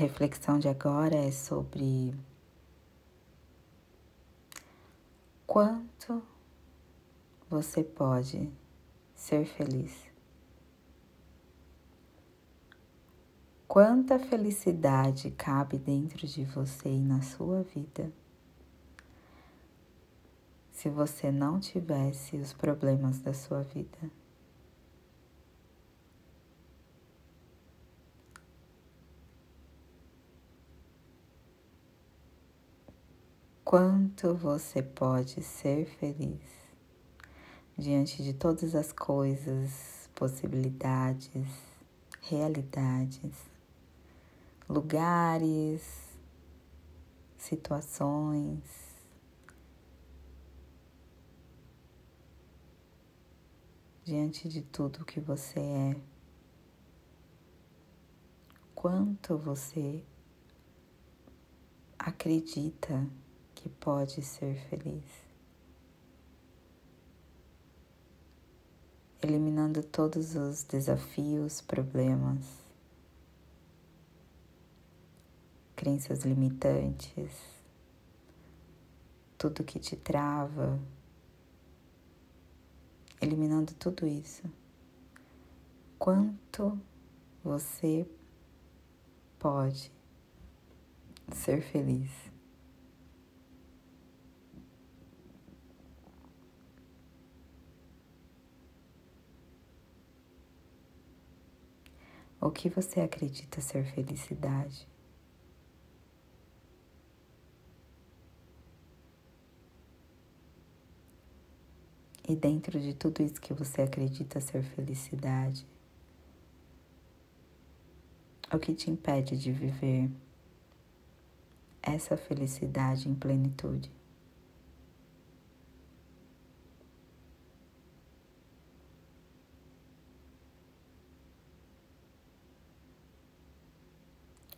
reflexão de agora é sobre quanto você pode ser feliz. Quanta felicidade cabe dentro de você e na sua vida se você não tivesse os problemas da sua vida? Quanto você pode ser feliz diante de todas as coisas, possibilidades, realidades, lugares, situações. Diante de tudo que você é, quanto você acredita que pode ser feliz. Eliminando todos os desafios, problemas, crenças limitantes, tudo que te trava, eliminando tudo isso, quanto você pode ser feliz. O que você acredita ser felicidade? E dentro de tudo isso que você acredita ser felicidade, o que te impede de viver essa felicidade em plenitude?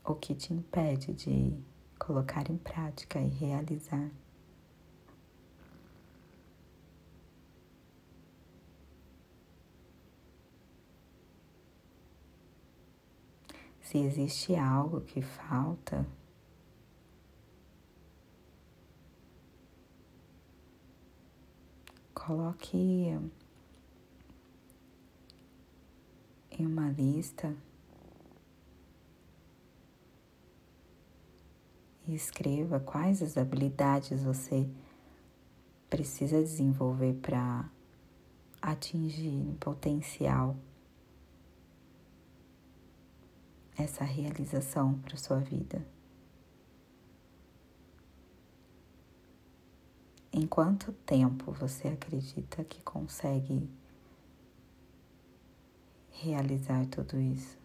O que te impede de colocar em prática e realizar? se existe algo que falta, coloque em uma lista e escreva quais as habilidades você precisa desenvolver para atingir o potencial essa realização para sua vida. Em quanto tempo você acredita que consegue realizar tudo isso?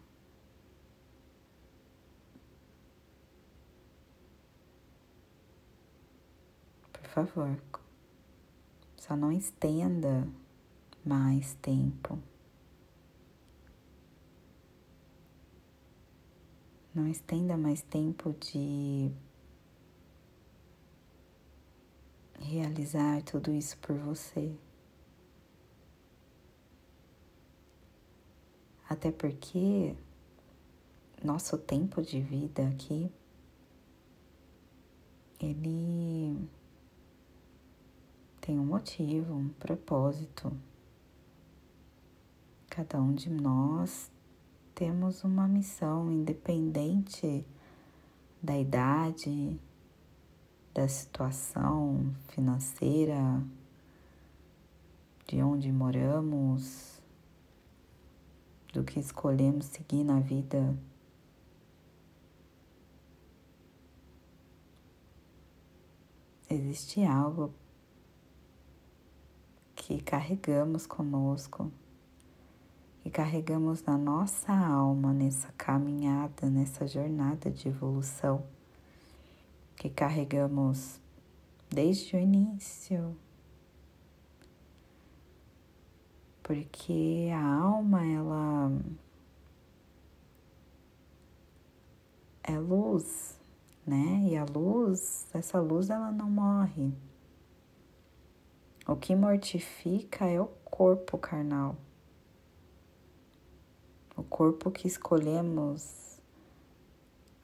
Por favor, só não estenda mais tempo. Não estenda mais tempo de realizar tudo isso por você. Até porque nosso tempo de vida aqui, ele tem um motivo, um propósito. Cada um de nós temos uma missão independente da idade, da situação financeira, de onde moramos, do que escolhemos seguir na vida. Existe algo que carregamos conosco e carregamos na nossa alma nessa caminhada, nessa jornada de evolução que carregamos desde o início. Porque a alma, ela é luz, né? E a luz, essa luz, ela não morre. O que mortifica é o corpo carnal o corpo que escolhemos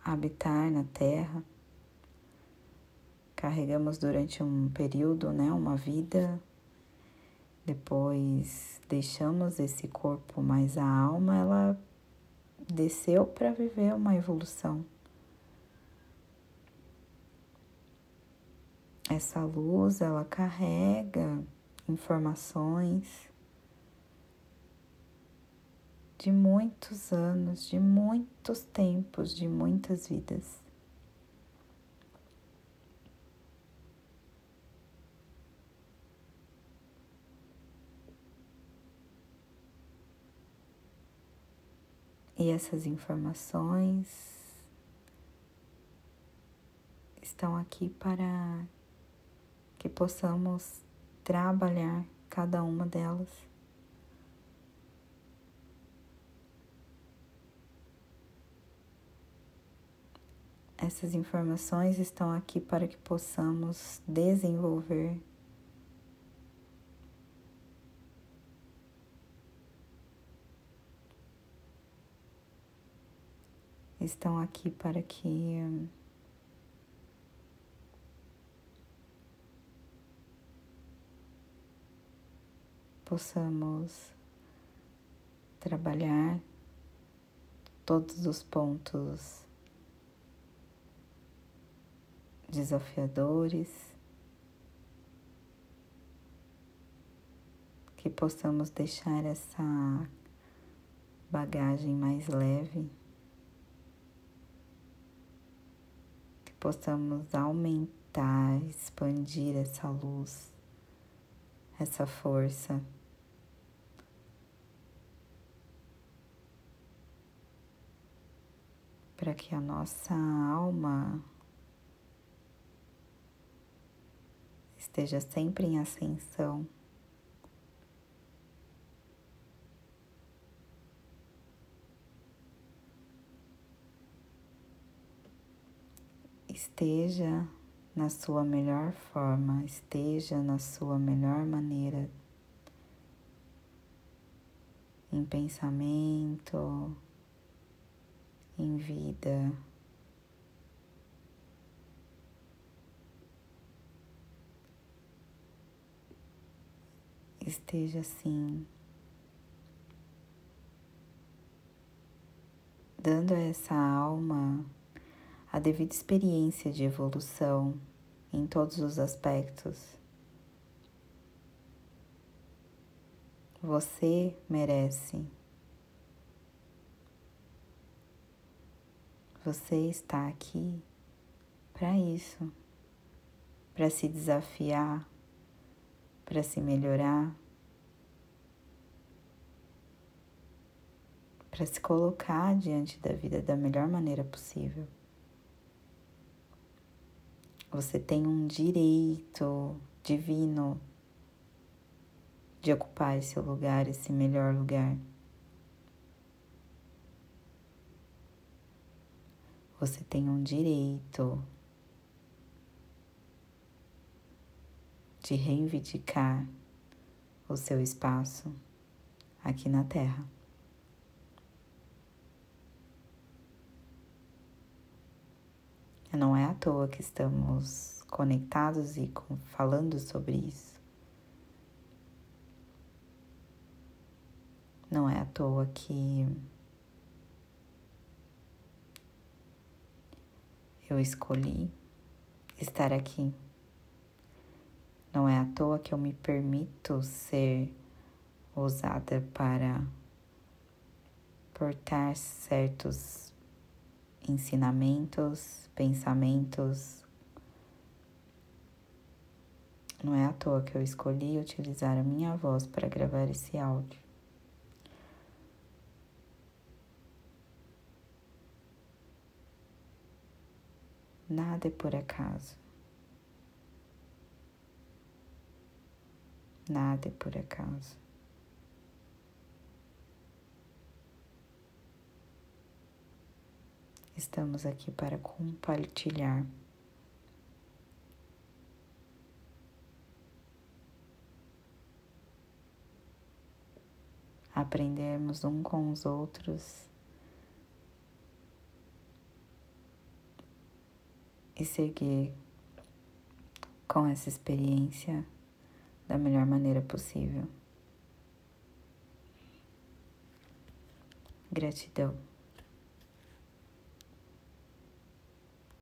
habitar na Terra. Carregamos durante um período, né, uma vida, depois deixamos esse corpo, mas a alma ela desceu para viver uma evolução. Essa luz, ela carrega informações de muitos anos, de muitos tempos, de muitas vidas. E essas informações estão aqui para que possamos trabalhar cada uma delas. Essas informações estão aqui para que possamos desenvolver estão aqui para que possamos trabalhar todos os pontos desafiadores, que possamos deixar essa bagagem mais leve, que possamos aumentar, expandir essa luz, essa força. Para que a nossa alma esteja sempre em ascensão. Esteja na sua melhor forma, esteja na sua melhor maneira, em pensamento, em vida. esteja assim, dando a essa alma a devida experiência de evolução em todos os aspectos. Você merece. Você está aqui para isso, para se desafiar para se melhorar, para se colocar diante da vida da melhor maneira possível. Você tem um direito divino de ocupar esse lugar, esse melhor lugar. Você tem um direito de reivindicar o seu espaço aqui na Terra. Não é à toa que estamos conectados e falando sobre isso. Não é à toa que eu escolhi estar aqui. Não é à toa que eu me permito ser usada para portar certos ensinamentos, pensamentos. Não é à toa que eu escolhi utilizar a minha voz para gravar esse áudio. Nada é por acaso. Nada é por acaso. Estamos aqui para compartilhar. Aprendermos um com os outros e seguir com essa experiência da melhor maneira possível. Gratidão.